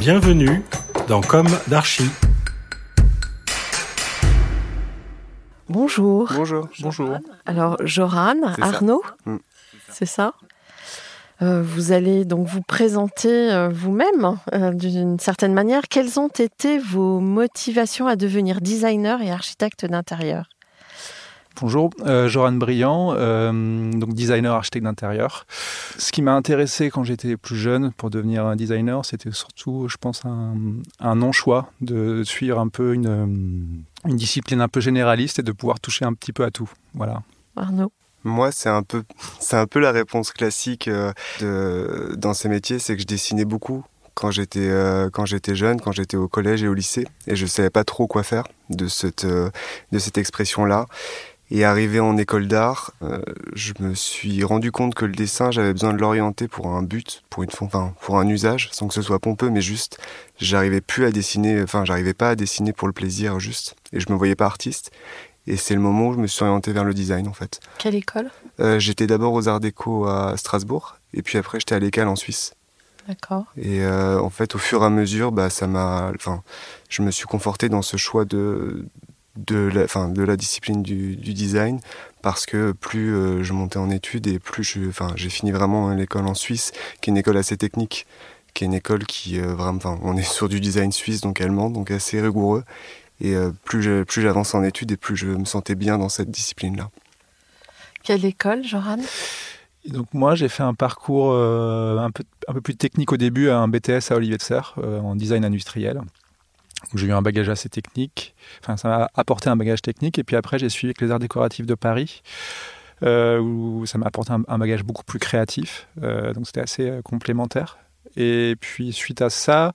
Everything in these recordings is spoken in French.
Bienvenue dans Comme d'Archie. Bonjour. Bonjour. Bonjour. Alors, Joran, C'est ça. Arnaud, Mm. c'est ça Euh, Vous allez donc vous présenter euh, vous-même euh, d'une certaine manière. Quelles ont été vos motivations à devenir designer et architecte d'intérieur? Bonjour, euh, Joran Briand, euh, donc designer architecte d'intérieur. Ce qui m'a intéressé quand j'étais plus jeune pour devenir un designer, c'était surtout, je pense, un, un non-choix de suivre un peu une, une discipline un peu généraliste et de pouvoir toucher un petit peu à tout. Voilà. Arnaud Moi, c'est un peu, c'est un peu la réponse classique euh, de, dans ces métiers, c'est que je dessinais beaucoup quand j'étais euh, quand j'étais jeune, quand j'étais au collège et au lycée, et je savais pas trop quoi faire de cette euh, de cette expression-là. Et arrivé en école d'art, euh, je me suis rendu compte que le dessin, j'avais besoin de l'orienter pour un but, pour une, enfin, pour un usage, sans que ce soit pompeux, mais juste, j'arrivais plus à dessiner, enfin, j'arrivais pas à dessiner pour le plaisir, juste, et je me voyais pas artiste. Et c'est le moment où je me suis orienté vers le design, en fait. Quelle école? Euh, j'étais d'abord aux Arts Déco à Strasbourg, et puis après j'étais à l'ECAL en Suisse. D'accord. Et euh, en fait, au fur et à mesure, bah, ça m'a, enfin, je me suis conforté dans ce choix de de la, enfin, de la discipline du, du design parce que plus euh, je montais en études et plus je, enfin, j'ai fini vraiment à l'école en Suisse, qui est une école assez technique, qui est une école qui euh, vraiment, enfin, on est sur du design suisse donc allemand, donc assez rigoureux. Et euh, plus je- plus j'avance en études et plus je me sentais bien dans cette discipline-là. Quelle école, Joran donc moi, j'ai fait un parcours euh, un, peu, un peu plus technique au début, un BTS à Olivier de Serre, euh, en design industriel. Où j'ai eu un bagage assez technique. Enfin, ça m'a apporté un bagage technique. Et puis après, j'ai suivi avec les arts décoratifs de Paris, euh, où ça m'a apporté un, bagage beaucoup plus créatif. Euh, donc c'était assez euh, complémentaire. Et puis suite à ça,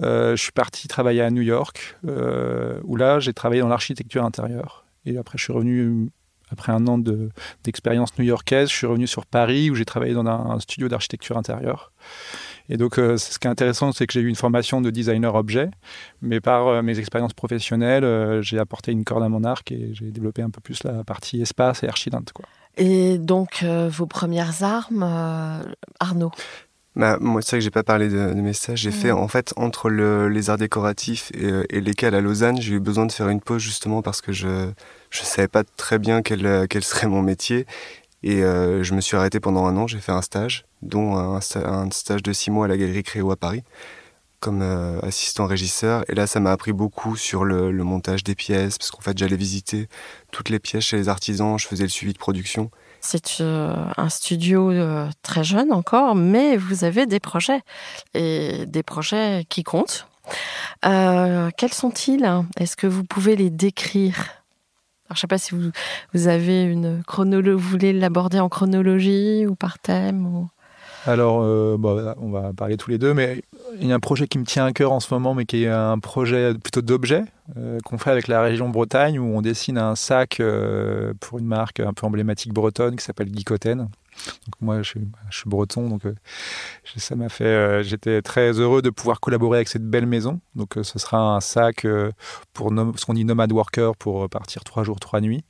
je suis parti travailler à New York, où là, j'ai travaillé dans l'architecture intérieure. Et après, je suis revenu après un an de- d'expérience new-yorkaise, je suis revenu sur Paris où j'ai travaillé dans un studio d'architecture intérieure. Et donc, euh, ce qui est intéressant, c'est que j'ai eu une formation de designer objet, mais par euh, mes expériences professionnelles, euh, j'ai apporté une corde à mon arc et j'ai développé un peu plus la partie espace et archidente. Quoi. Et donc, euh, vos premières armes, euh, Arnaud? Bah, moi, c'est vrai que j'ai pas parlé de, de mes stages. J'ai Mhm. fait, en fait, entre le- les arts décoratifs et, et lesquels à Lausanne, j'ai eu besoin de faire une pause justement parce que je je savais pas très bien quel, quel serait mon métier. Et euh, je me suis arrêté pendant un an. J'ai fait un stage, dont un, sta- un stage de six mois à la Galerie Créo à Paris, comme euh, assistant régisseur. Et là, ça m'a appris beaucoup sur le, montage des pièces, parce qu'en fait, j'allais visiter toutes les pièces chez les artisans. Je faisais le suivi de production. C'est euh, un studio très jeune encore, mais vous avez des projets et des projets qui comptent. Quels sont-ils? Est-ce que vous pouvez les décrire? Alors, Je ne sais pas si vous, vous avez une chronologie, vous voulez l'aborder en chronologie ou par thème. Alors, euh, on va parler tous les deux, mais il y a un projet qui me tient à cœur en ce moment, mais qui est un projet plutôt d'objet euh, qu'on fait avec la région Bretagne, où on dessine un sac euh, pour une marque un peu emblématique bretonne qui s'appelle Guicoten. Moi, je suis, breton, donc euh, ça m'a fait. euh, J'étais très heureux de pouvoir collaborer avec cette belle maison. Donc euh, ce sera un sac pour ce qu'on dit nomade worker pour partir trois jours, trois nuits.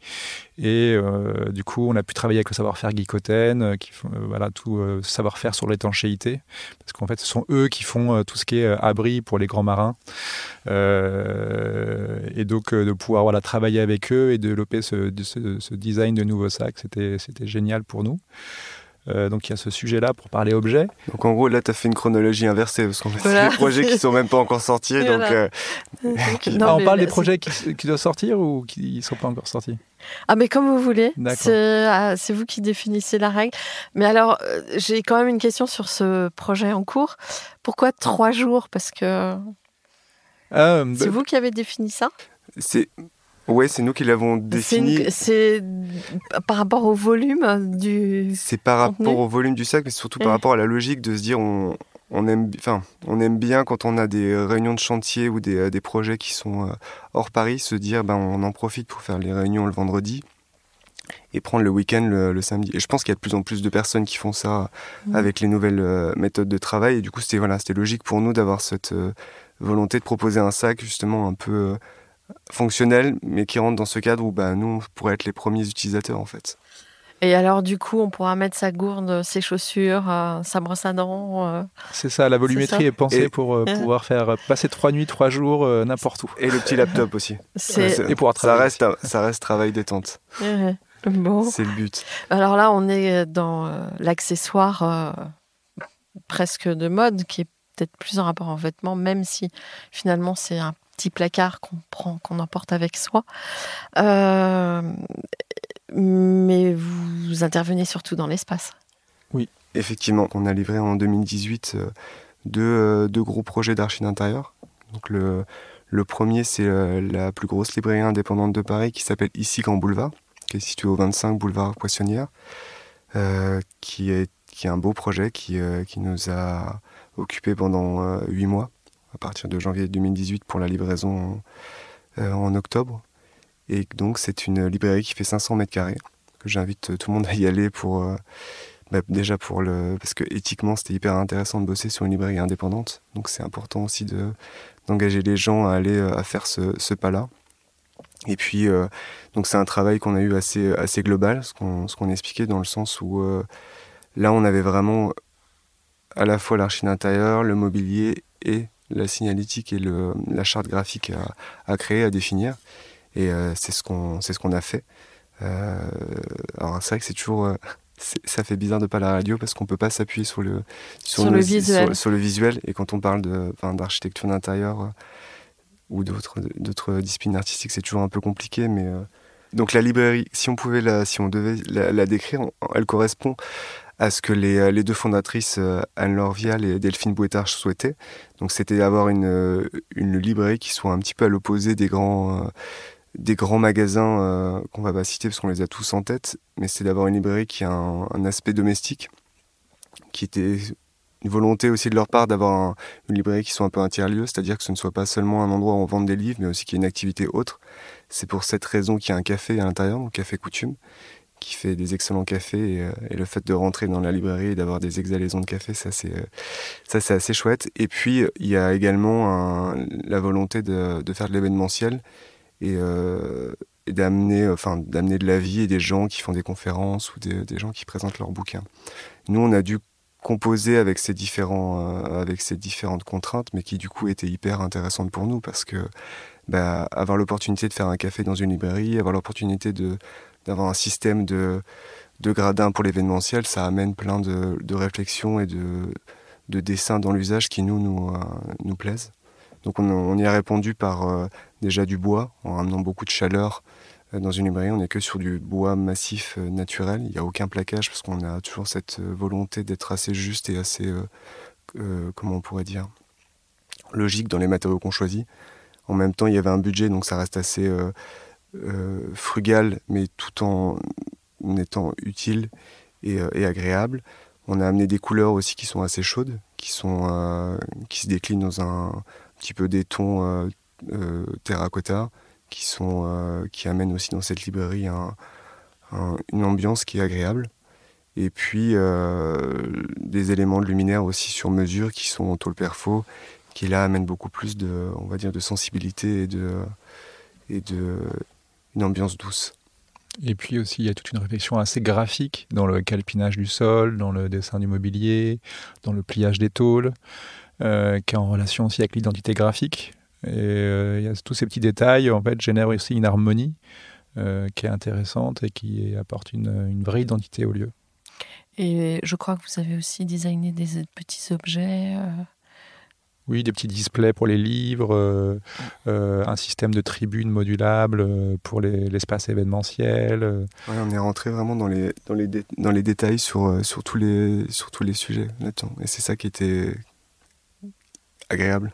Et euh, du coup, on a pu travailler avec le savoir-faire Geekoten, euh, qui font euh, voilà, tout euh, savoir-faire sur l'étanchéité. Parce qu'en fait, ce sont eux qui font euh, tout ce qui est euh, abri pour les grands marins. Euh, et donc, euh, de pouvoir voilà, travailler avec eux et développer ce, ce, ce design de nouveaux sacs, c'était c'était génial pour nous. Euh, donc il y a ce sujet-là pour parler objet. Donc en gros, là, tu as fait une chronologie inversée, parce qu'en fait, Voilà. c'est des projets qui sont même pas encore sortis. Voilà. Donc, euh, Non, Ah, on parle des projets qui, qui doivent sortir ou qui ne sont pas encore sortis? Ah, mais comme vous voulez. C'est ah, c'est vous qui définissez la règle. Mais alors, euh, j'ai quand même une question sur ce projet en cours. Pourquoi trois jours? Parce que Ah, c'est bah, vous qui avez défini ça? c'est. Ouais, c'est nous qui l'avons défini. C'est par rapport au volume du. C'est par contenu? rapport au volume du sac, mais surtout par rapport à la logique de se dire on, on aime, enfin, on aime bien quand on a des réunions de chantier ou des, euh, des projets qui sont euh, hors Paris, se dire ben, on en profite pour faire les réunions le vendredi et prendre le week-end le, le samedi. Et je pense qu'il y a de plus en plus de personnes qui font ça Mhm. avec les nouvelles euh, méthodes de travail. Et du coup, c'était voilà, c'était logique pour nous d'avoir cette euh, volonté de proposer un sac justement un peu euh, fonctionnel, mais qui rentre dans ce cadre où bah, nous, on pourrait être les premiers utilisateurs en fait. Et alors, du coup, on pourra mettre sa gourde, ses chaussures, euh, sa brosse à dents. euh. c'est ça, la volumétrie est, pensée Et- pour euh, pouvoir faire passer trois nuits, trois jours, euh, n'importe où. Et le petit laptop aussi. Et pouvoir ça travailler. reste, ça reste travail détente. Bon. C'est le but. Alors là, on est dans euh, l'accessoire euh, presque de mode, qui est peut-être plus en rapport en vêtements, même si finalement c'est un petit placard qu'on prend, qu'on emporte avec soi. Euh, mais vous intervenez surtout dans l'espace. Effectivement, on a livré en 2018 euh, deux, euh, deux gros projets d'archi d'intérieur. Donc le, le premier, c'est la plus grosse librairie indépendante de Paris qui s'appelle Ici Grand Boulevard, qui est située au 25 boulevard Poissonnière, euh, qui, est, qui est un beau projet qui, euh, qui nous a occupé pendant euh, huit mois, à partir de janvier 2018 pour la livraison euh, en octobre. Et donc c'est une librairie qui fait 500 mètres carrés, j'invite tout le monde à y aller pour... euh, bah, déjà pour le parce que éthiquement c'était hyper intéressant de bosser sur une librairie indépendante donc c'est important aussi de d'engager les gens à aller euh, à faire ce, ce pas là et puis euh, donc c'est un travail qu'on a eu assez assez global ce qu'on ce qu'on expliquait dans le sens où euh, là on avait vraiment à la fois l'archi d'intérieur le mobilier et la signalétique et le, la charte graphique à, à créer à définir. Et euh, c'est ce qu'on ce qu'on a fait. Euh, alors c'est vrai que c'est toujours euh, ça fait bizarre de pas la radio parce qu'on peut pas s'appuyer sur le Sur nos- le visuel. sur, sur le visuel. Et quand on parle de d'architecture d'intérieur ou d'autres d'autres disciplines artistiques c'est toujours un peu compliqué mais donc la librairie si on pouvait la si on devait la, la décrire on- elle correspond à ce que les, euh, deux fondatrices euh, Anne-Laure Vial et Delphine Bouettard souhaitaient donc c'était d'avoir une euh, une librairie qui soit un petit peu à l'opposé des grands des grands magasins qu'on va pas citer parce qu'on les a tous en tête, mais c'est d'avoir une librairie qui a un, aspect domestique, qui était une volonté aussi de leur part d'avoir un- une librairie qui soit un peu un tiers-lieu, c'est-à-dire que ce ne soit pas seulement un endroit où on vend des livres, mais aussi qu'il y ait une activité autre. C'est pour cette raison qu'il y a un café à l'intérieur, donc Café Coutume, qui fait des excellents cafés, et, euh, et le fait de rentrer dans la librairie et d'avoir des exhalaisons de café, ça c'est euh, ça c'est assez chouette. Et puis il y a également la volonté de, faire de l'événementiel et, euh, d'amener enfin d'amener de la vie et des gens qui font des conférences ou des, gens qui présentent leurs bouquins. Nous, on a dû composer avec ces différents avec ces différentes contraintes, mais qui du coup étaient hyper intéressantes pour nous parce que bah, avoir l'opportunité de faire un café dans une librairie, avoir l'opportunité de d'avoir un système de de gradins pour l'événementiel, ça amène plein de, de réflexions et de, de dessins dans l'usage qui nous nous, euh, nous plaisent. Donc on, y a répondu par euh, déjà du bois, en ramenant beaucoup de chaleur euh, dans une librairie. On n'est que sur du bois massif naturel. Il n'y a aucun plaquage parce qu'on a toujours cette volonté d'être assez juste et assez, comment on pourrait dire, logique dans les matériaux qu'on choisit. En même temps, il y avait un budget, donc ça reste assez frugal, mais tout en étant utile et, euh, et agréable. On a amené des couleurs aussi qui sont assez chaudes, qui, sont, euh, qui se déclinent dans un petit peu des tons euh, euh, terracotta, qui, sont, euh, qui amènent aussi dans cette librairie un- un- une ambiance qui est agréable. Et puis euh, des éléments de luminaire aussi sur mesure qui sont en tôle perfo, qui là amènent beaucoup plus de, on va dire, de sensibilité et de une ambiance douce. Et puis aussi, il y a toute une réflexion assez graphique dans le calpinage du sol, dans le dessin du mobilier, dans le pliage des tôles, euh, qui est en relation aussi avec l'identité graphique. Et euh, il y a tous ces petits détails, en fait, génèrent aussi une harmonie euh, qui est intéressante et qui apporte une, une, vraie identité au lieu. Et je crois que vous avez aussi designé des petits objets. Oui, des petits displays pour les livres, euh, euh, un système de tribunes modulable euh, pour l'espace événementiel. on est rentré vraiment dans les, dans les, détails sur, sur, tous les, sur tous les sujets. Et c'est ça qui était agréable.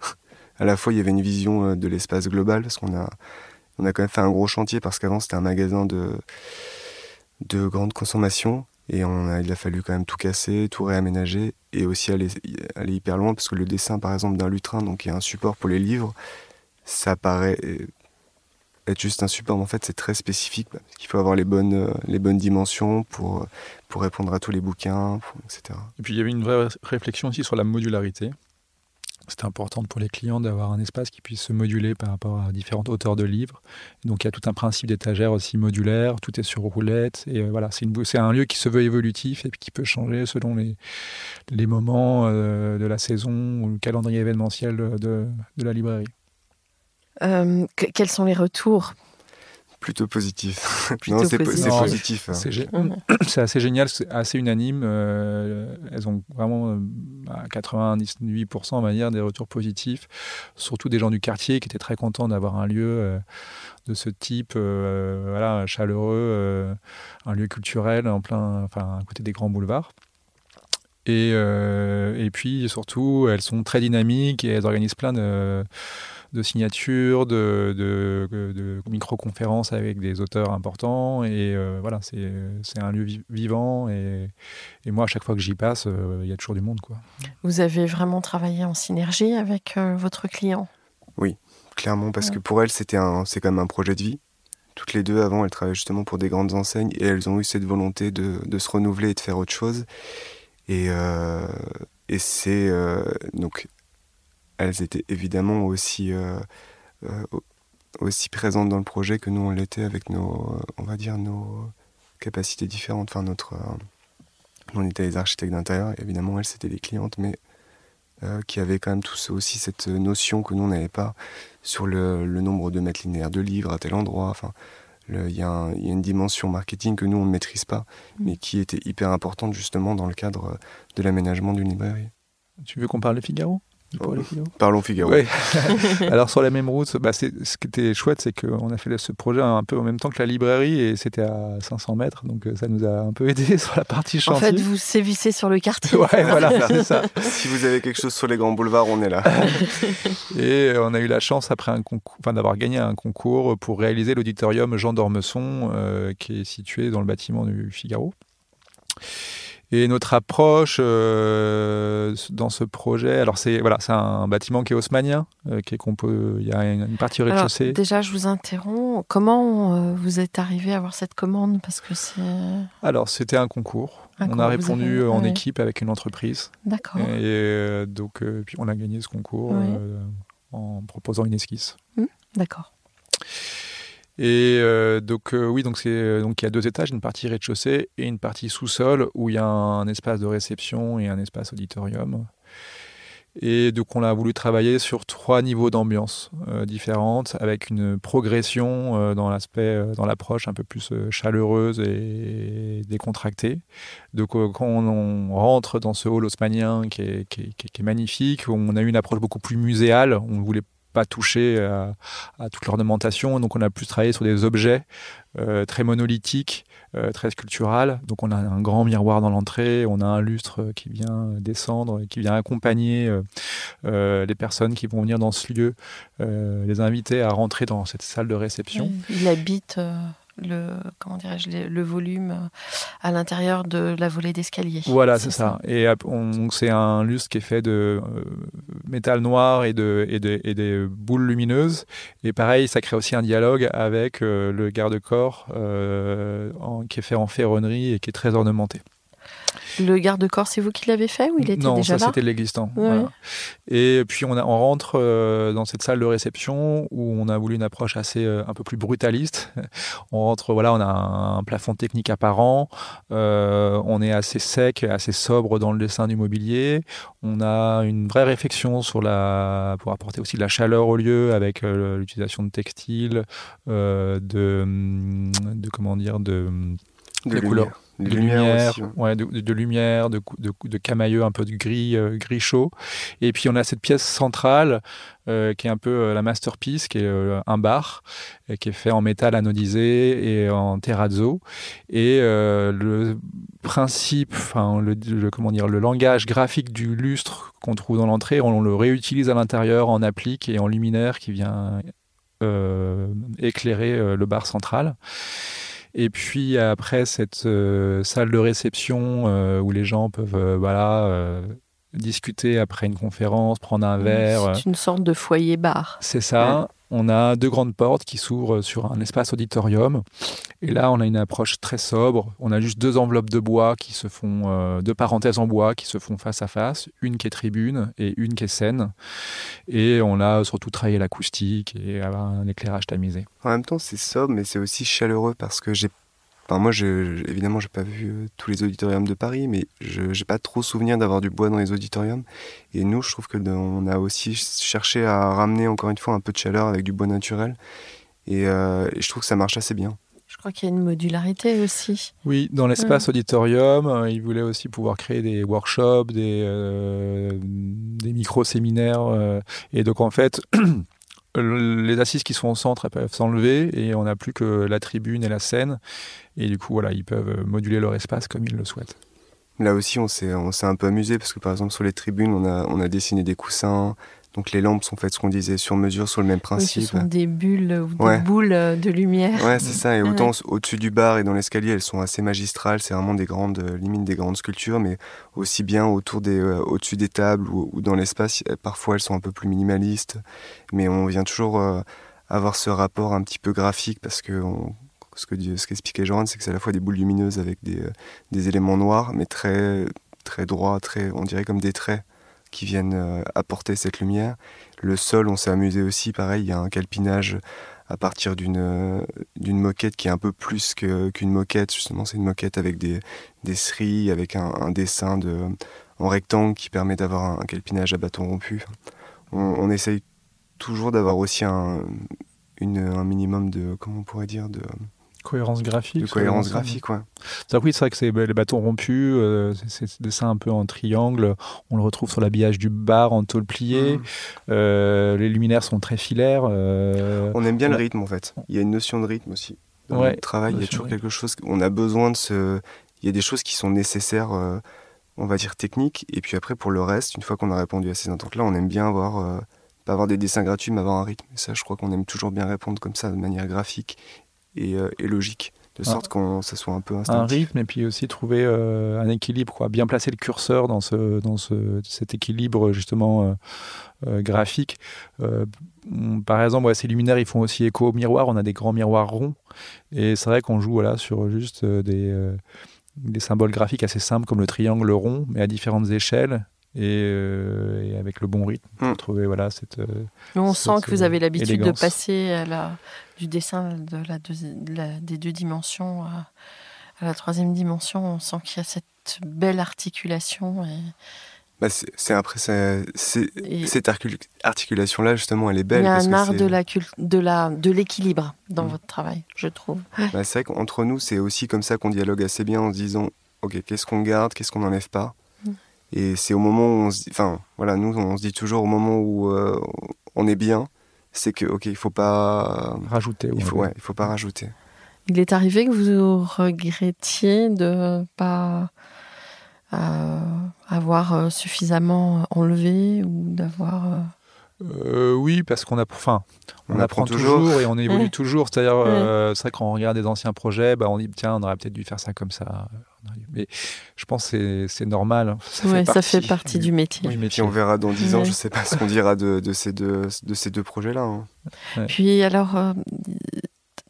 À la fois, il y avait une vision de l'espace global, parce qu'on a, on a quand même fait un gros chantier, parce qu'avant, c'était un magasin de, de grande consommation. Et il a fallu quand même tout casser, tout réaménager et aussi aller, aller hyper loin parce que le dessin, par exemple, d'un lutrin, donc qui est un support pour les livres, ça paraît être juste un support, mais en fait, c'est très spécifique parce qu'il faut avoir les bonnes, les bonnes dimensions pour, pour répondre à tous les bouquins, etc. Et puis, il y avait une vraie réflexion aussi sur la modularité c'est important pour les clients d'avoir un espace qui puisse se moduler par rapport à différentes hauteurs de livres. Donc il y a tout un principe d'étagère aussi modulaire, tout est sur roulette. Et euh, voilà, c'est un lieu qui se veut évolutif et qui peut changer selon les, les moments euh, de la saison ou le calendrier événementiel de, de la librairie. Euh, quels sont les retours? Plutôt positif. non, c'est positif. C'est assez génial, c'est assez unanime. Euh, elles ont vraiment euh, à 98% on va dire, des retours positifs, surtout des gens du quartier qui étaient très contents d'avoir un lieu euh, de ce type, voilà, chaleureux, un lieu culturel en plein, enfin, à côté des grands boulevards. Et, et puis surtout, elles sont très dynamiques et elles organisent plein de de signatures, de, de, de micro-conférences avec des auteurs importants. Et euh, voilà, c'est un lieu vivant. Et, et, moi, à chaque fois que j'y passe, euh, il y a toujours du monde. Quoi. Vous avez vraiment travaillé en synergie avec euh, votre client? Oui, clairement, parce que pour elle, c'est quand même un projet de vie. Toutes les deux, avant, elles travaillaient justement pour des grandes enseignes et elles ont eu cette volonté de, de se renouveler et de faire autre chose. Et, et c'est donc elles étaient évidemment aussi, euh, euh, aussi présentes dans le projet que nous on l'était avec nos, on va dire, nos capacités différentes. Enfin, notre, euh, on était les architectes d'intérieur, évidemment, elles c'était des clientes, mais qui avaient quand même tous aussi cette notion que nous on n'avait pas sur le, nombre de mètres linéaires de livres à tel endroit. Enfin, il y, y, a une dimension marketing que nous on ne maîtrise pas, mm. mais qui était hyper importante justement dans le cadre de l'aménagement d'une librairie. Tu veux qu'on parle de Figaro? Parlons Figaro. Alors sur la même route, bah, ce qui était chouette, c'est qu'on a fait ce projet un peu en même temps que la librairie et c'était à 500 mètres, donc euh, ça nous a un peu aidé sur la partie chantier. En fait, vous sévissez sur le quartier. ouais, voilà, c'est ça. Si vous avez quelque chose sur les grands boulevards, on est là. et euh, on a eu la chance après un concours, enfin, d'avoir gagné un concours pour réaliser l'auditorium Jean d'Ormesson, euh, qui est situé dans le bâtiment du Figaro. Et notre approche euh, dans ce projet, alors c'est voilà, c'est un bâtiment qui est haussmanien, euh, qui est qu'on peut, il y a une, partie rez-de-chaussée. Déjà, je vous interromps. Comment euh, vous êtes arrivé à avoir cette commande? Parce que c'est. Alors, c'était un concours. on a répondu en équipe avec une entreprise. D'accord. Et donc, puis on a gagné ce concours en proposant une esquisse. Mmh, d'accord. Et euh, donc euh, oui, euh, donc il y a deux étages, une partie rez-de-chaussée et une partie sous-sol où il y a un, espace de réception et un espace auditorium. Et donc on a voulu travailler sur trois niveaux d'ambiance différentes, avec une progression dans l'aspect, dans l'approche un peu plus chaleureuse et décontractée. Donc quand on, rentre dans ce hall haussmanien qui est, qui, est, qui est, magnifique, on a eu une approche beaucoup plus muséale. On voulait pas toucher à, toute l'ornementation. Donc on a plus travaillé sur des objets euh, très monolithiques, euh, très sculpturales. Donc on a un grand miroir dans l'entrée, on a un lustre qui vient descendre, qui vient accompagner euh, les personnes qui vont venir dans ce lieu, les inviter à rentrer dans cette salle de réception. Il habite le comment dirais-je le volume à l'intérieur de la volée d'escalier. Voilà, c'est ça. Et c'est un lustre qui est fait de euh, métal noir et de et, et des boules lumineuses. Et pareil, ça crée aussi un dialogue avec euh, le garde-corps euh, qui est fait en ferronnerie et qui est très ornementé. Le garde-corps, c'est vous qui l'avez fait ou il était non, déjà ça là c'était l'existant. Ouais. voilà. Et puis on, a, on rentre euh, dans cette salle de réception où on a voulu une approche assez euh, un peu plus brutaliste. On rentre, voilà, on a un, plafond technique apparent, euh, on est assez sec, assez sobre dans le dessin du mobilier. On a une vraie réflexion sur la pour apporter aussi de la chaleur au lieu avec euh, l'utilisation de textiles, euh, de, hum, de comment dire, de De couleurs. De lumière lumière, aussi, ouais. ouais, de, lumière, de, de, camailleux, un peu de gris, euh, gris chaud. Et puis on a cette pièce centrale euh, qui est un peu euh, la masterpiece, qui est euh, un bar, et qui est fait en métal anodisé et en terrazzo. Et le principe, enfin le, le- comment dire, le langage graphique du lustre qu'on trouve dans l'entrée, on, le réutilise à l'intérieur en applique et en luminaire qui vient euh, éclairer euh, le bar central. Et puis après cette euh, salle de réception euh, où les gens peuvent euh, voilà discuter après une conférence, prendre un verre. C'est une sorte de foyer bar. c'est ça. On a deux grandes portes qui s'ouvrent sur un espace auditorium. Et là, on a une approche très sobre. On a juste deux enveloppes de bois qui se font, euh, deux parenthèses en bois qui se font face à face. Une qui est tribune et une qui est scène. Et on a surtout travaillé l'acoustique et un éclairage tamisé. En même temps, c'est sobre, mais c'est aussi chaleureux parce que j'ai. Enfin, moi, je, je- évidemment, j'ai pas vu euh, tous les auditoriums de Paris, mais je j'ai pas trop souvenir d'avoir du bois dans les auditoriums. Et nous, je trouve que on a aussi cherché à ramener encore une fois un peu de chaleur avec du bois naturel. Et, euh, et je trouve que ça marche assez bien. Je crois qu'il y a une modularité aussi. Oui, dans l'espace auditorium, euh, ils voulaient aussi pouvoir créer des workshops, des, euh, des micro-séminaires. euh, et donc, en fait, les assises qui sont au centre elles peuvent s'enlever et on n'a plus que la tribune et la scène. Et du coup, voilà, ils peuvent moduler leur espace comme ils le souhaitent. Là aussi, on s'est un peu amusé parce que par exemple sur les tribunes, on a on a dessiné des coussins. Donc les lampes sont faites, ce qu'on disait, sur mesure, sur le même Oui, ce principe. sont des bulles ou des Ouais. boules de lumière. Ouais, c'est ça. Et Ouais. autant au-dessus du bar et dans l'escalier, elles sont assez magistrales. C'est vraiment des grandes, euh, limite des grandes sculptures, mais aussi bien autour des, euh, au-dessus des tables ou, ou dans l'espace. euh, Parfois, elles sont un peu plus minimalistes, mais on vient toujours euh, avoir ce rapport un petit peu graphique parce que on- ce que ce qu'expliquait Joran, c'est que c'est à la fois des boules lumineuses avec des, euh, des éléments noirs, mais très très droits, très, on dirait comme des traits qui viennent euh, apporter cette lumière. Le sol, on s'est amusé aussi, pareil, il y a un calpinage à partir d'une euh, d'une moquette qui est un peu plus qu'une moquette. Justement, c'est une moquette avec des, des cerises, avec un, dessin de, en rectangle qui permet d'avoir un, calpinage à bâton rompu. On, essaye toujours d'avoir aussi un, un minimum de, comment on pourrait dire, de, Cohérence graphique. de cohérence graphique. Ouais. Ça, oui, c'est vrai que c'est les bâtons rompus, euh, c'est- c'est ce dessin un peu en triangle. On le retrouve sur l'habillage du bar en tôle pliée. Mhm. Euh, les luminaires sont très filaires. euh, On aime bien le rythme en fait. Il y a une notion de rythme aussi. Dans Ouais, le travail, il y a toujours quelque chose. On a besoin de ce. Il y a des choses qui sont nécessaires, on va dire techniques. Et puis après, pour le reste, une fois qu'on a répondu à ces attentes-là, on aime bien avoir. pas avoir des dessins gratuits, mais avoir un rythme. Et ça, je crois qu'on aime toujours bien répondre comme ça, de manière graphique et, euh, et logique. De Ah. sorte qu'on ça soit un peu un instinctif. rythme et puis aussi trouver euh, un équilibre, quoi. bien placer le curseur dans, ce, dans ce, cet équilibre justement euh, euh, graphique. Par exemple, ouais, ces luminaires, ils font aussi écho au miroir. On a des grands miroirs ronds et c'est vrai qu'on joue voilà, sur juste des, des symboles graphiques assez simples comme le triangle rond, mais à différentes échelles. Et, euh, et avec le bon rythme pour Mm. trouver voilà cette euh, Mais on cette, sent que vous avez l'habitude de passer à la, du dessin de la, deuxi- de la- des deux dimensions à, à la troisième dimension. On sent qu'il y a cette belle articulation. Et, Bah, c'est après, et cette arcul- articulation-là, justement, elle est belle. il y a parce un que art de la de la de l'équilibre dans Mm. votre travail, je trouve. Bah, c'est vrai qu'entre nous, c'est aussi comme ça qu'on dialogue assez bien en se disant Ok, qu'est-ce qu'on garde, qu'est-ce qu'on n'enlève pas? Et c'est au moment où on se dit. Enfin, voilà, nous, on se dit toujours au moment où euh, on est bien, c'est que, ok, il faut pas. rajouter. Il faut, ouais. ouais, il faut pas rajouter. Il est arrivé que vous regrettiez de pas euh, avoir euh, suffisamment enlevé ou d'avoir. euh, Euh, oui, parce qu'on apprend, enfin, on, On apprend, apprend toujours. toujours. et on évolue toujours. C'est-à-dire, euh, c'est vrai quand on regarde des anciens projets, bah, on dit tiens, on aurait peut-être dû faire ça comme ça. Mais je pense que c'est- normal. Ça ouais, fait ça fait partie du métier. on verra dans 10 ans, Ouais. je sais pas ce qu'on dira de, de ces deux, de ces deux projets-là. hein. Puis alors, euh,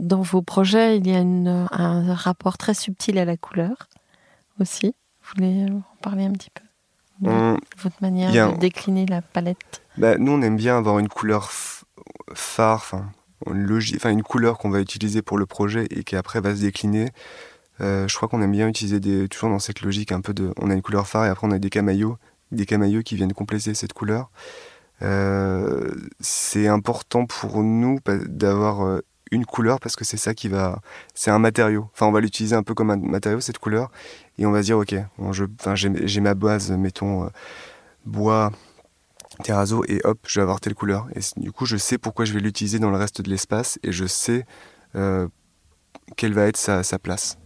dans vos projets, il y a une- un rapport très subtil à la couleur aussi. Vous voulez en parler un petit peu? De On- Votre manière de décliner la palette? Bah, nous, on aime bien avoir une couleur phare, enfin une couleur qu'on va utiliser pour le projet et qui après va se décliner. Euh, je crois qu'on aime bien utiliser des, toujours dans cette logique un peu de. On a une couleur phare et après on a des camaillots, des camaillots qui viennent compléter cette couleur. Euh, c'est important pour nous d'avoir euh, une couleur parce que c'est ça qui va. C'est un matériau. Enfin, on va l'utiliser un peu comme un matériau, cette couleur. Et on va se dire, ok, j'ai ma base, mettons, bois, terrazzo, et hop, je vais avoir telle couleur. Et du coup, je sais pourquoi je vais l'utiliser dans le reste de l'espace et je sais quelle va être sa place.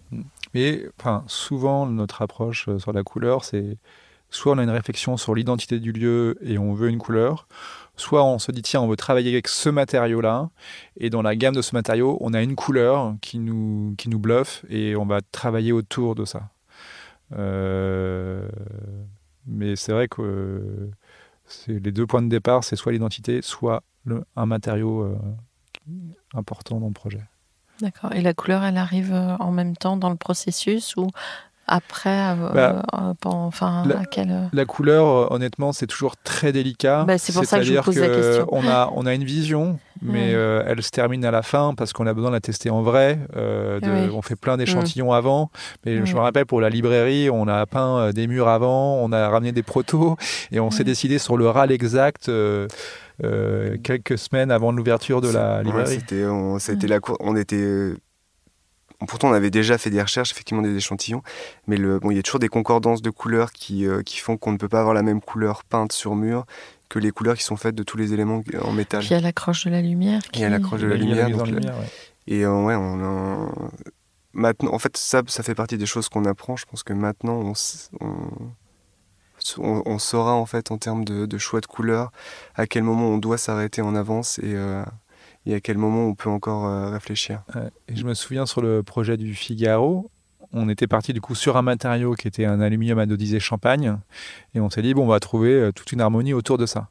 Mais enfin, souvent, notre approche euh, sur la couleur, c'est soit on a une réflexion sur l'identité du lieu et on veut une couleur, soit on se dit tiens, on veut travailler avec ce matériau-là, et dans la gamme de ce matériau, on a une couleur qui nous, qui nous bluffe et on va travailler autour de ça. Euh, mais c'est vrai que les deux points de départ, c'est soit l'identité, soit un matériau euh, important dans le projet. D'accord. Et la couleur, elle arrive euh, en même temps dans le processus ou après euh, Bah, euh, Enfin, la- à quel. euh, La couleur, honnêtement, c'est toujours très délicat. Bah, c'est pour ça que je vous pose la que question. On a, on a une vision, mais Mm. euh, elle se termine à la fin parce qu'on a besoin de la tester en vrai. euh, de- Oui. Mm. On fait plein d'échantillons avant. Mais je Oui. me rappelle pour la librairie, on a peint des murs avant, on a ramené des protos et on s'est décidé sur le râle exact. euh, euh, quelques semaines avant l'ouverture de la Ouais, librairie. c'était, on, ça a été Mm. la cour- on était. Euh, Pourtant, on avait déjà fait des recherches, effectivement, des échantillons, mais le, bon, il y a toujours des concordances de couleurs qui, euh, qui font qu'on ne peut pas avoir la même couleur peinte sur mur que les couleurs qui sont faites de tous les éléments en métal. Puis il y a l'accroche de la lumière. Il y a qui- l'accroche de la lumière. donc lumière, ouais. Et euh, ouais, on a... Maintenant, en fait, ça, ça fait partie des choses qu'on apprend. Je pense que maintenant, on, s- on, on- on saura, en fait, en termes de, de choix de couleurs, à quel moment on doit s'arrêter en avance et, euh, et à quel moment on peut encore euh, réfléchir. Je me souviens sur le projet du Figaro, on était parti du coup sur un matériau qui était un aluminium anodisé champagne, et on s'est dit bon, on va trouver euh, toute une harmonie autour de ça.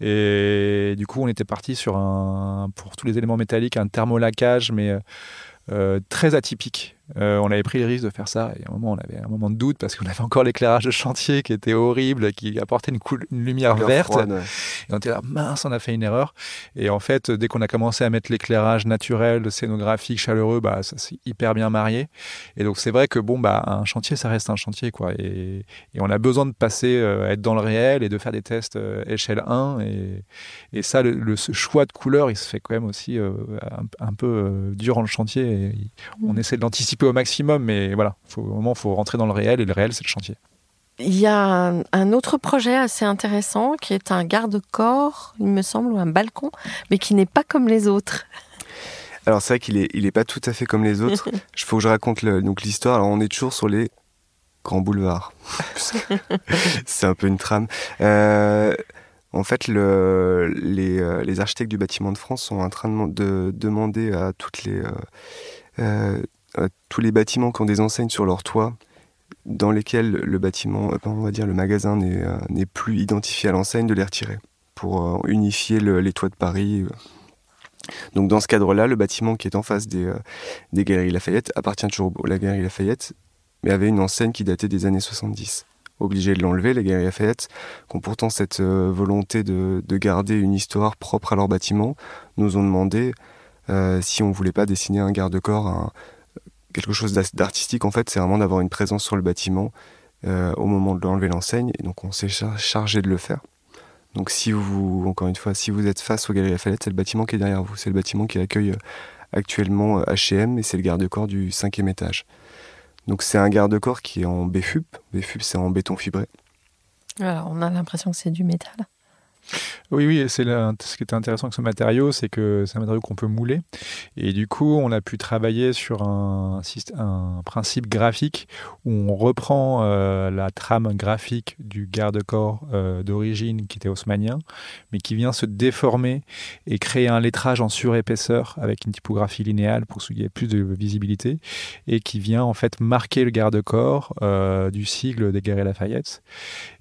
Et du coup, on était parti sur un, pour tous les éléments métalliques, un thermolacage, mais euh, très atypique. Euh, on avait pris le risque de faire ça, et à un moment, on avait un moment de doute parce qu'on avait encore l'éclairage de chantier qui était horrible, qui apportait une, coul- une lumière verte. froide, ouais. Et on était là, mince, on a fait une erreur. Et en fait, dès qu'on a commencé à mettre l'éclairage naturel, scénographique, chaleureux, bah, ça s'est hyper bien marié. Et donc, c'est vrai que bon, bah, un chantier, ça reste un chantier, quoi. Et, et on a besoin de passer, euh, être dans le réel et de faire des tests euh, échelle 1. Et, et ça, le, le- ce choix de couleur, il se fait quand même aussi euh, un, un peu euh, durant le chantier. Et on essaie de l'anticiper au maximum, mais voilà, faut, au moment, il faut rentrer dans le réel. Et le réel, c'est le chantier. Il y a un, un autre projet assez intéressant qui est un garde-corps, il me semble, ou un balcon, mais qui n'est pas comme les autres. Alors, c'est vrai qu'il est, il est pas tout à fait comme les autres. Il faut que je raconte le- donc l'histoire. Alors, on est toujours sur les grands boulevards. c'est un peu une trame. Euh, en fait, le, les, euh, les architectes du bâtiment de France sont en train de, de demander à toutes les, euh, euh, tous les bâtiments qui ont des enseignes sur leur toit, dans lesquels le bâtiment, euh, on va dire le magasin n'est euh, n'est plus identifié à l'enseigne, de les retirer pour euh, unifier le- les toits de Paris. Donc dans ce cadre-là, le bâtiment qui est en face des, des Galeries Lafayette appartient toujours à la Galerie Lafayette, mais avait une enseigne qui datait des années 70. Obligé de l'enlever, les Galeries Lafayette, qui ont pourtant cette volonté de, de garder une histoire propre à leur bâtiment, nous ont demandé si on voulait pas dessiner un garde-corps, quelque chose d'artistique. En fait, c'est vraiment d'avoir une présence sur le bâtiment euh, au moment de l'enlever l'enseigne, donc on s'est char- chargé de le faire. Donc si vous, encore une fois, si vous êtes face aux Galeries Lafayette, c'est le bâtiment qui est derrière vous, c'est le bâtiment qui accueille euh, actuellement H&M et c'est le garde-corps du cinquième étage. Donc c'est un garde-corps qui est en BFUP. BFUP c'est en béton fibré. Alors, on a l'impression que c'est du métal. Oui, oui, c'est ce qui est intéressant avec ce matériau, c'est que c'est un matériau qu'on peut mouler. Et du coup, on a pu travailler sur un, principe graphique où on reprend euh, la trame graphique du garde-corps euh, d'origine qui était haussmannien, mais qui vient se déformer et créer un lettrage en surépaisseur avec une typographie linéale pour qu'il y ait plus de visibilité et qui vient en fait marquer le garde-corps euh, du sigle des Lafayette.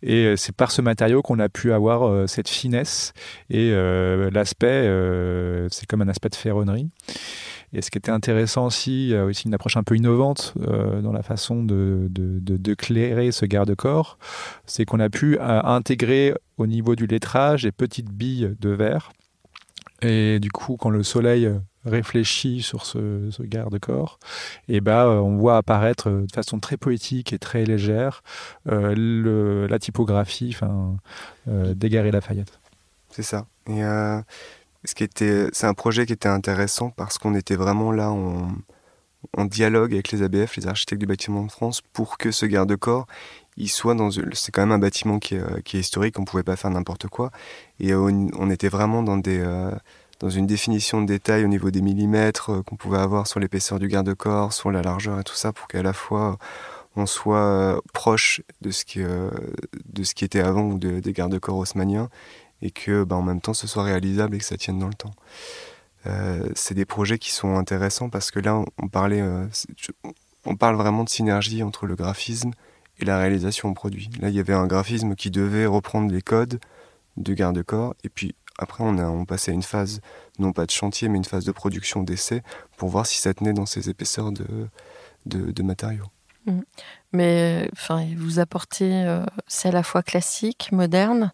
Et c'est par ce matériau qu'on a pu avoir cette finesse et euh, l'aspect, euh, c'est comme un aspect de ferronnerie. Et ce qui était intéressant aussi, aussi une approche un peu innovante dans la façon de, de, de, clairer ce garde-corps, c'est qu'on a pu intégrer au niveau du lettrage des petites billes de verre. Et du coup, quand le soleil réfléchi sur ce, garde-corps, et ben on voit apparaître de façon très poétique et très légère le, la typographie enfin, d'Egare et Lafayette. C'est ça. Et ce qui était, c'est un projet qui était intéressant parce qu'on était vraiment là en, en, dialogue avec les ABF, les architectes du bâtiment de France, pour que ce garde-corps, il soit dans, c'est quand même un bâtiment qui est, qui est historique, on pouvait pas faire n'importe quoi, et on, était vraiment dans des dans une définition de détail au niveau des millimètres euh, qu'on pouvait avoir sur l'épaisseur du garde-corps, sur la largeur et tout ça, pour qu'à la fois on soit euh, proche de ce qui, euh, était avant ou des garde-corps haussmanniens et que bah, en même temps ce soit réalisable et que ça tienne dans le temps. c'est des projets qui sont intéressants parce que là on parlait, on parle vraiment de synergie entre le graphisme et la réalisation produit. Là il y avait un graphisme qui devait reprendre les codes de garde-corps et puis après, on, a, on passait à une phase, non pas de chantier, mais une phase de production d'essai pour voir si ça tenait dans ces épaisseurs de, de, matériaux. Mmh. Mais enfin, vous apportez, euh, c'est à la fois classique, moderne,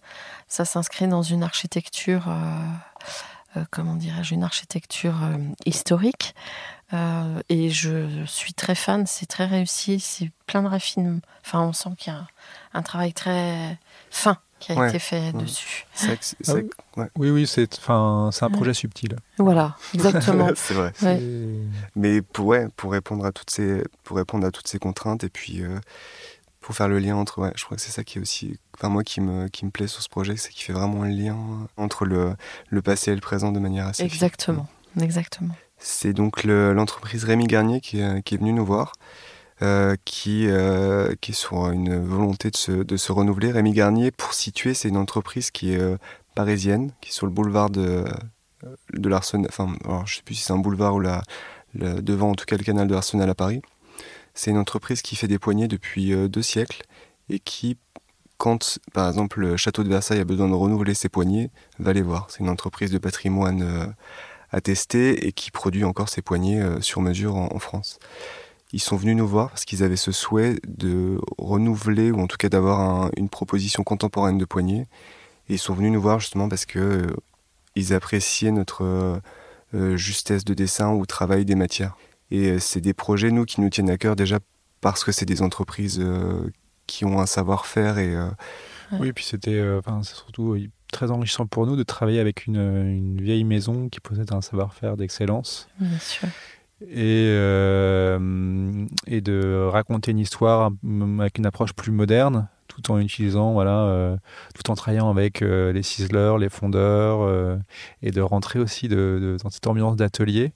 ça s'inscrit dans une architecture, euh, euh, comment dirais-je, une architecture historique. et je suis très fan, c'est très réussi, c'est plein de raffinement. Enfin, on sent qu'il y a un travail très fin qui a été fait dessus. Ah oui, oui, c'est un projet subtil. Voilà, exactement. c'est vrai. Mais pour, ouais, pour, répondre à toutes ces, pour répondre à toutes ces contraintes et puis euh, pour faire le lien entre. Ouais, je crois que c'est ça qui est aussi. Enfin, moi qui me, qui me plaît sur ce projet, c'est qu'il fait vraiment un lien entre le, le passé et le présent de manière assez. Exactement, exactement. C'est donc l'entreprise Rémi Garnier qui, qui est venue nous voir. Euh, qui, euh, qui est sur une volonté de se, de se renouveler. Rémi Garnier, pour situer, c'est une entreprise qui est euh, parisienne, qui est sur le boulevard de, de l'Arsenal. Enfin, alors, je sais plus si c'est un boulevard ou la, devant en tout cas le canal de l'Arsenal à Paris. C'est une entreprise qui fait des poignées depuis deux siècles et qui, quand par exemple le château de Versailles a besoin de renouveler ses poignées, va les voir. C'est une entreprise de patrimoine attestée et qui produit encore ses poignées sur mesure en France ils sont venus nous voir parce qu'ils avaient ce souhait de renouveler ou en tout cas d'avoir une proposition contemporaine de poignée. Et ils sont venus nous voir justement parce que euh, ils appréciaient notre euh, euh, justesse de dessin ou travail des matières. Et c'est des projets nous qui nous tiennent à cœur déjà parce que c'est des entreprises qui ont un savoir-faire et oui, puis c'était enfin surtout très enrichissant pour nous de travailler avec une, une vieille maison qui possède un savoir-faire d'excellence. Bien sûr et, euh, et de raconter une histoire avec une approche plus moderne tout en utilisant voilà euh, tout en travaillant avec euh, les ciseleurs les fondeurs et de rentrer aussi de, dans cette ambiance d'atelier.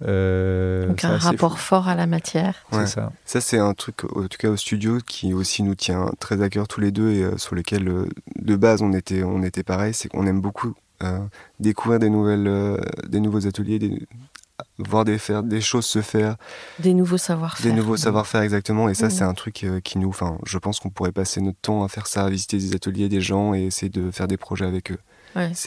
Donc un rapport fort à la matière. C'est ça. Ça c'est un truc en tout cas au studio qui aussi nous tient très à cœur tous les deux et sur lequel de base on était on était pareil c'est qu'on aime beaucoup découvrir des nouvelles des nouveaux ateliers des, voir des, faire, des choses se faire. Des nouveaux savoir-faire. Des nouveaux savoir-faire, exactement. Et ça, c'est un truc euh, qui nous. Enfin, je pense qu'on pourrait passer notre temps à faire ça, à visiter des ateliers des gens et essayer de faire des projets avec eux.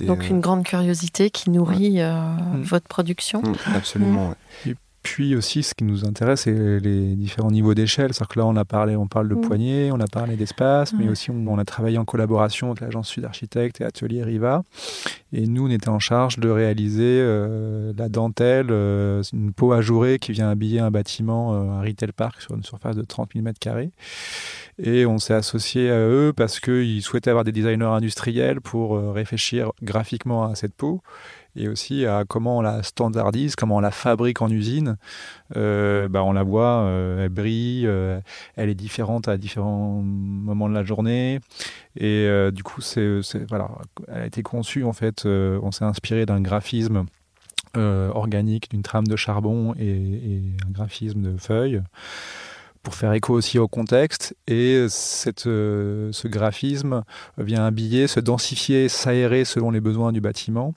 donc, euh, une grande curiosité qui nourrit euh, mm. votre production. Mm, absolument, mm. Puis aussi, ce qui nous intéresse, c'est les différents niveaux d'échelle. C'est-à-dire que là, on a parlé, on parle de mmh. poignée, on a parlé d'espace, mais aussi on, a travaillé en collaboration avec l'agence Sud Architecte et Atelier Riva. Et nous, on était en charge de réaliser euh, la dentelle, euh, une peau ajourée qui vient habiller un bâtiment, euh, un retail park sur une surface de 30 000 m2. Et on s'est associé à eux parce qu'ils souhaitaient avoir des designers industriels pour réfléchir graphiquement à cette peau et aussi à comment on la standardise, comment on la fabrique en usine. Euh, bah on la voit, euh, elle brille, euh, elle est différente à différents moments de la journée. Et du coup, c'est, voilà, elle a été conçue en fait, on s'est inspiré d'un graphisme. organique d'une trame de charbon et, un graphisme de feuilles pour faire écho aussi au contexte. Et cette, ce graphisme vient habiller, se densifier, s'aérer selon les besoins du bâtiment.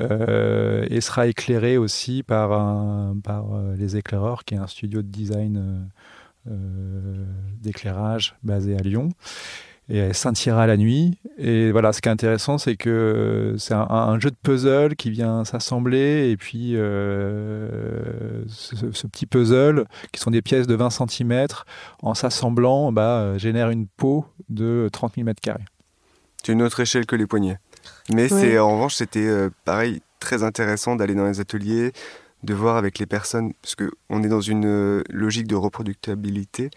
Euh, et sera éclairé aussi par, euh, Les Éclaireurs, qui est un studio de design euh, d'éclairage basé à Lyon. Et elle scintillera la nuit. Et voilà, ce qui est intéressant, c'est que c'est un, jeu de puzzle qui vient s'assembler, et puis euh, ce, petit puzzle, qui sont des pièces de 20 cm, en s'assemblant, bah, génère une peau de 30 000 m2. C'est une autre échelle que les poignets. Mais c'est en revanche, c'était euh, pareil, très intéressant d'aller dans les ateliers, de voir avec les personnes, parce qu'on est dans une euh, logique de reproductibilité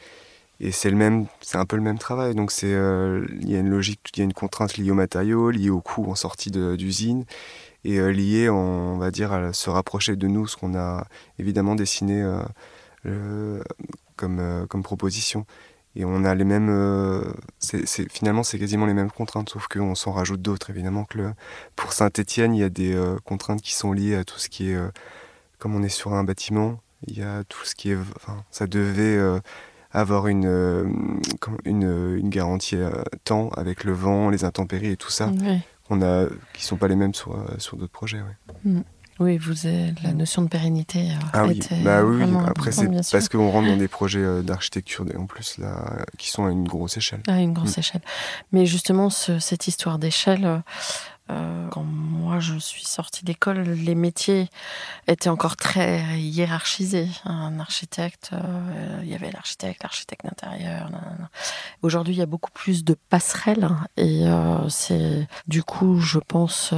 et c'est le même, c'est un peu le même travail. Donc c'est, euh, il y a une logique, il y a une contrainte liée aux matériaux, liée au coût en sortie d'usine, et euh, liée, on, va dire, à se rapprocher de nous, ce qu'on a évidemment dessiné euh, comme comme proposition. Et on a les mêmes, finalement c'est quasiment les mêmes contraintes, sauf qu'on s'en rajoute d'autres. Évidemment que pour Saint-Étienne, il y a des contraintes qui sont liées à tout ce qui est, comme on est sur un bâtiment, il y a tout ce qui est, ça devait avoir une, euh, une, une, garantie euh, temps avec le vent, les intempéries et tout ça, on a, qui ne sont pas les mêmes sur, euh, sur d'autres projets. Mm. Oui, vous avez la notion de pérennité. Ah oui, bah oui, après c'est parce qu'on rentre dans des projets d'architecture en plus là, qui sont à une grosse échelle. À une grosse mm. échelle. Mais justement, cette histoire d'échelle, quand moi je suis sortie d'école, les métiers étaient encore très hiérarchisés. Un architecte, euh, il y avait l'architecte, l'architecte d'intérieur. Aujourd'hui, il y a beaucoup plus de passerelles et euh, c'est du coup, je pense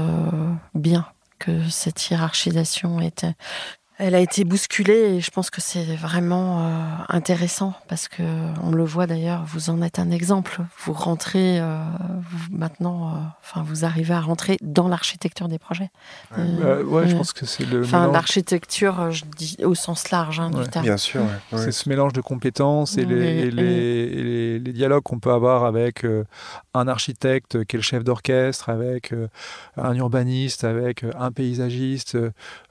bien que cette hiérarchisation était elle a été bousculée et je pense que c'est vraiment euh, intéressant parce que on le voit d'ailleurs, vous en êtes un exemple. Vous rentrez euh, maintenant, euh, enfin vous arrivez à rentrer dans l'architecture des projets. ouais, je pense que c'est le. Enfin l'architecture, je dis au sens large hein, du terme. Bien sûr. C'est ce mélange de compétences et, les, les, les, dialogues qu'on peut avoir avec un architecte qui est le chef d'orchestre, avec un urbaniste, avec un paysagiste,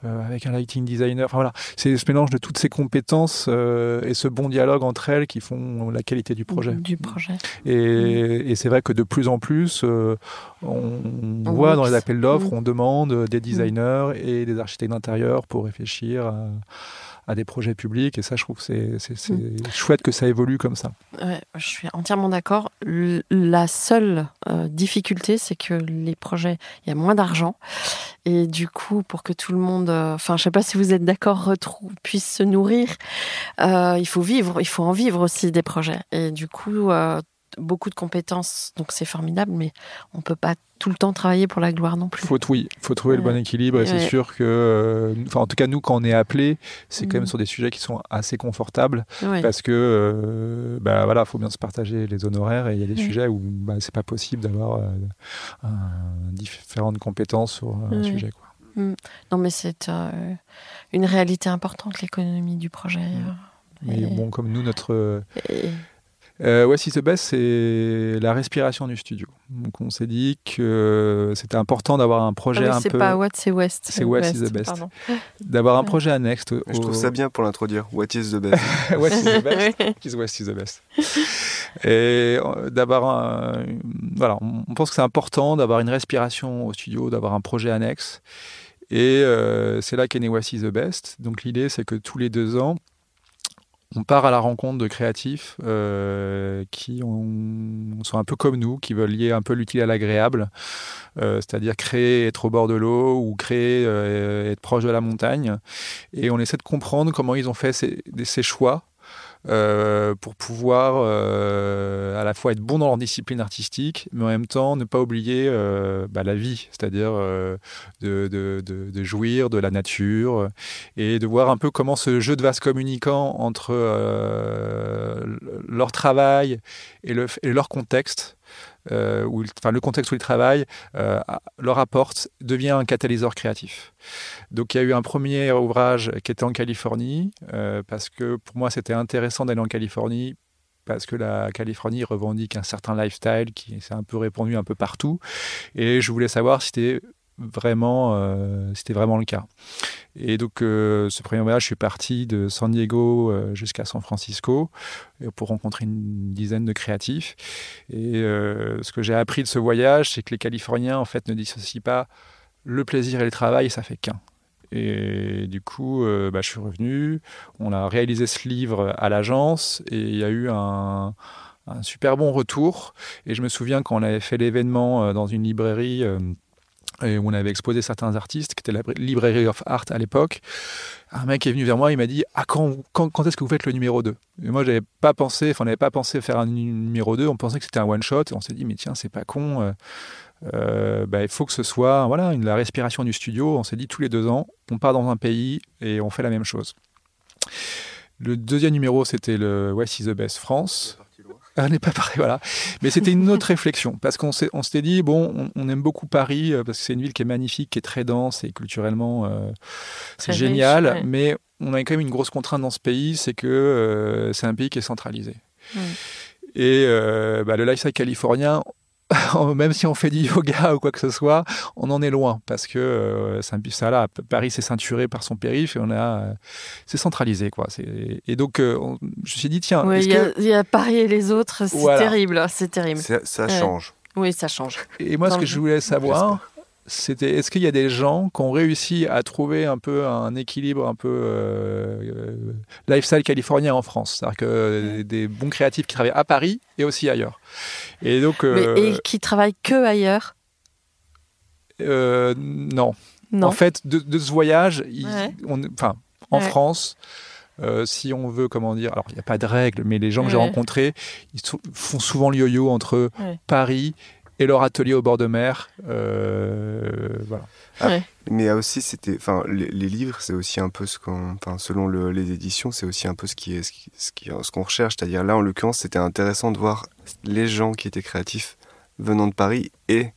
avec un lighting designer voilà, c'est ce mélange de toutes ces compétences euh, et ce bon dialogue entre elles qui font la qualité du projet. Du projet. Et, mm. c'est vrai que de plus en plus, euh, on, voit dans les appels d'offres, mm. on demande des designers et des architectes d'intérieur pour réfléchir à à des projets publics. Et ça, je trouve que c'est mm. chouette que ça évolue comme ça. je suis entièrement d'accord. La seule euh, difficulté, c'est que les projets, il y a moins d'argent. Et du coup, pour que tout le monde, euh, enfin, je sais pas si vous êtes d'accord, puisse se nourrir, euh, il faut vivre, il faut en vivre aussi des projets. Et du coup, beaucoup de compétences, donc c'est formidable, mais on peut pas tout le temps travailler pour la gloire non plus. Faut, oui, faut trouver le bon équilibre et c'est sûr que, euh, enfin, en tout cas, nous, quand on est appelé, c'est quand même mm. sur des sujets qui sont assez confortables parce que, euh, bah voilà, faut bien se partager les honoraires et il y a des sujets où bah, c'est pas possible d'avoir euh, différentes compétences sur un sujet, quoi. Mm. Non, mais c'est une réalité importante, l'économie du projet. Mm. Mais bon, comme nous, notre. Euh, What is the best, c'est la respiration du studio. Donc on s'est dit que c'était important d'avoir un projet ah un peu. C'est pas What, c'est West. C'est What is the best. D'avoir un projet annexe. Je trouve ça bien pour l'introduire. What is the best? what is the best? What is the best? Et euh, d'avoir un. Voilà, on pense que c'est important d'avoir une respiration au studio, d'avoir un projet annexe. Et euh, c'est là qu'est né What is the best. Donc l'idée, c'est que tous les deux ans, on part à la rencontre de créatifs euh, qui sont un peu comme nous, qui veulent lier un peu l'utile à l'agréable, euh, c'est-à-dire créer, être au bord de l'eau ou créer, euh, être proche de la montagne. Et on essaie de comprendre comment ils ont fait ces choix euh, pour pouvoir euh, à la fois être bon dans leur discipline artistique, mais en même temps ne pas oublier euh, bah, la vie, c'est-à-dire de, de, de, jouir de la nature et de voir un peu comment ce jeu de vase communicant entre leur travail et, le, et leur contexte euh, enfin, le contexte où ils travaillent euh, leur apporte, devient un catalyseur créatif. Donc il y a eu un premier ouvrage qui était en Californie, euh, parce que pour moi c'était intéressant d'aller en Californie parce que la Californie revendique un certain lifestyle qui s'est un peu répandu un peu partout. Et je voulais savoir si c'était vraiment, euh, c'était vraiment le cas. Et donc, euh, ce premier voyage, je suis parti de San Diego euh, jusqu'à San Francisco pour rencontrer une dizaine de créatifs. Et ce que j'ai appris de ce voyage, c'est que les Californiens, en fait, ne dissocient pas le plaisir et le travail, ça fait qu'un. Et du coup, bah, je suis revenu. On a réalisé ce livre à l'agence et il y a eu un, un super bon retour. Et je me souviens quand on avait fait l'événement dans une librairie et où on avait exposé certains artistes, qui était la Librairie of Art à l'époque. Un mec est venu vers moi, il m'a dit Ah, quand, quand, est-ce que vous faites le numéro 2 Et moi, j'avais pas pensé, enfin, on n'avait pas pensé faire un numéro 2, on pensait que c'était un one-shot, on s'est dit Mais tiens, c'est pas con, euh, euh, bah, il faut que ce soit voilà, la respiration du studio. On s'est dit tous les deux ans, on part dans un pays et on fait la même chose. Le deuxième numéro, c'était le West is the Best France. On n'est pas pareil, voilà. Mais c'était une autre réflexion, parce qu'on s'était dit, bon, on, aime beaucoup Paris, euh, parce que c'est une ville qui est magnifique, qui est très dense, et culturellement, euh, c'est génial, mais on a quand même une grosse contrainte dans ce pays, c'est que euh, c'est un pays qui est centralisé. Et bah, le lifestyle californien, même si on fait du yoga ou quoi que ce soit, on en est loin parce que euh, ça là, Paris s'est ceinturé par son périph et on a euh, c'est centralisé quoi. Et donc euh, je me suis dit tiens, il y, a Paris et les autres, c'est terrible, c'est terrible. Ça, change. Oui, ça change. Et moi, ce que je voulais savoir, c'était est-ce qu'il y a des gens qui ont réussi à trouver un peu un équilibre un peu euh, lifestyle californien en France? C'est-à-dire que des bons créatifs qui travaillent à Paris et aussi ailleurs. Et donc. Euh, et qui travaillent que ailleurs? Euh, non. non. En fait, de, ce voyage, enfin, en France. si on veut, comment dire, alors il n'y a pas de règles, mais les gens que j'ai rencontrés, ils font souvent le yo-yo entre Paris et leur atelier au bord de mer. Euh, voilà. Ah, mais aussi, c'était, enfin, les, livres, c'est aussi un peu ce qu'on, enfin, selon les éditions, c'est aussi un peu ce qui est, ce, qui, ce qu'on recherche. C'est-à-dire là, en l'occurrence, c'était intéressant de voir les gens qui étaient créatifs venant de Paris et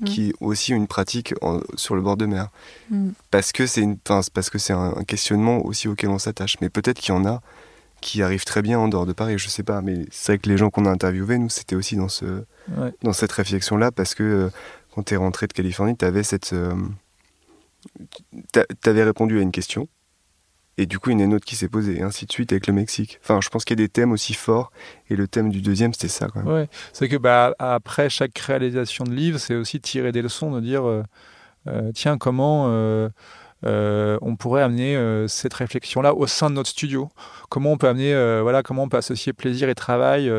mm. qui ont aussi une pratique sur le bord de mer. Mm. Parce que c'est une, parce que c'est un, questionnement aussi auquel on s'attache. Mais peut-être qu'il y en a qui arrivent très bien en dehors de Paris, je sais pas. Mais c'est vrai que les gens qu'on a interviewés, nous, c'était aussi dans ce, dans cette réflexion-là, parce que euh, quand tu es rentré de Californie, tu avais cette. Euh, tu avais répondu à une question, et du coup, il y en a une autre qui s'est posée, et ainsi de suite avec le Mexique. Enfin, je pense qu'il y a des thèmes aussi forts, et le thème du deuxième, c'était ça. Quand même. Ouais, c'est que bah, après chaque réalisation de livre, c'est aussi tirer des leçons, de dire euh, tiens, comment. On pourrait amener cette réflexion-là au sein de notre studio. Comment on peut amener, voilà, comment on peut associer plaisir et travail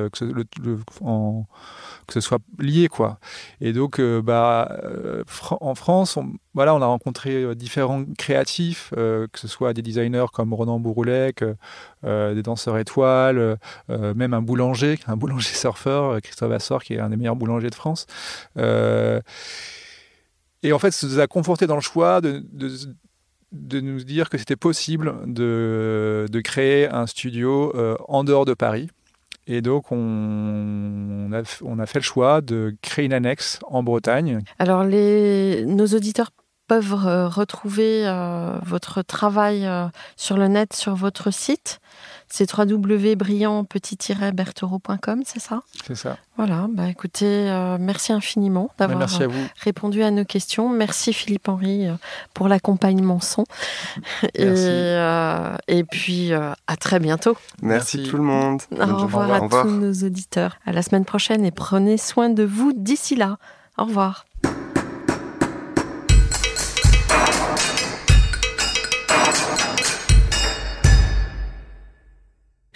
que ce soit lié quoi. Et donc euh, bah euh, en France, on, voilà, on a rencontré euh, différents créatifs, que ce soit des designers comme Ronan Bouroulec, des danseurs étoiles, même un boulanger, un boulanger surfeur, Christophe Assor, qui est un des meilleurs boulangers de France. et en fait, ça nous a conforté dans le choix de nous dire que c'était possible de, de, créer un studio en dehors de Paris. Et donc, on, a, on a fait le choix de créer une annexe en Bretagne. Alors, les, nos auditeurs peuvent retrouver euh, votre travail euh, sur le net, sur votre site. C'est www.brillant-berthereau.com, c'est ça? C'est ça. Voilà, bah écoutez, euh, merci infiniment d'avoir répondu à nos questions. Merci Philippe Henry pour l'accompagnement son. Et, et, puis à très bientôt. Merci, tout le monde. Au revoir, à tous nos auditeurs. À la semaine prochaine et prenez soin de vous d'ici là. Au revoir.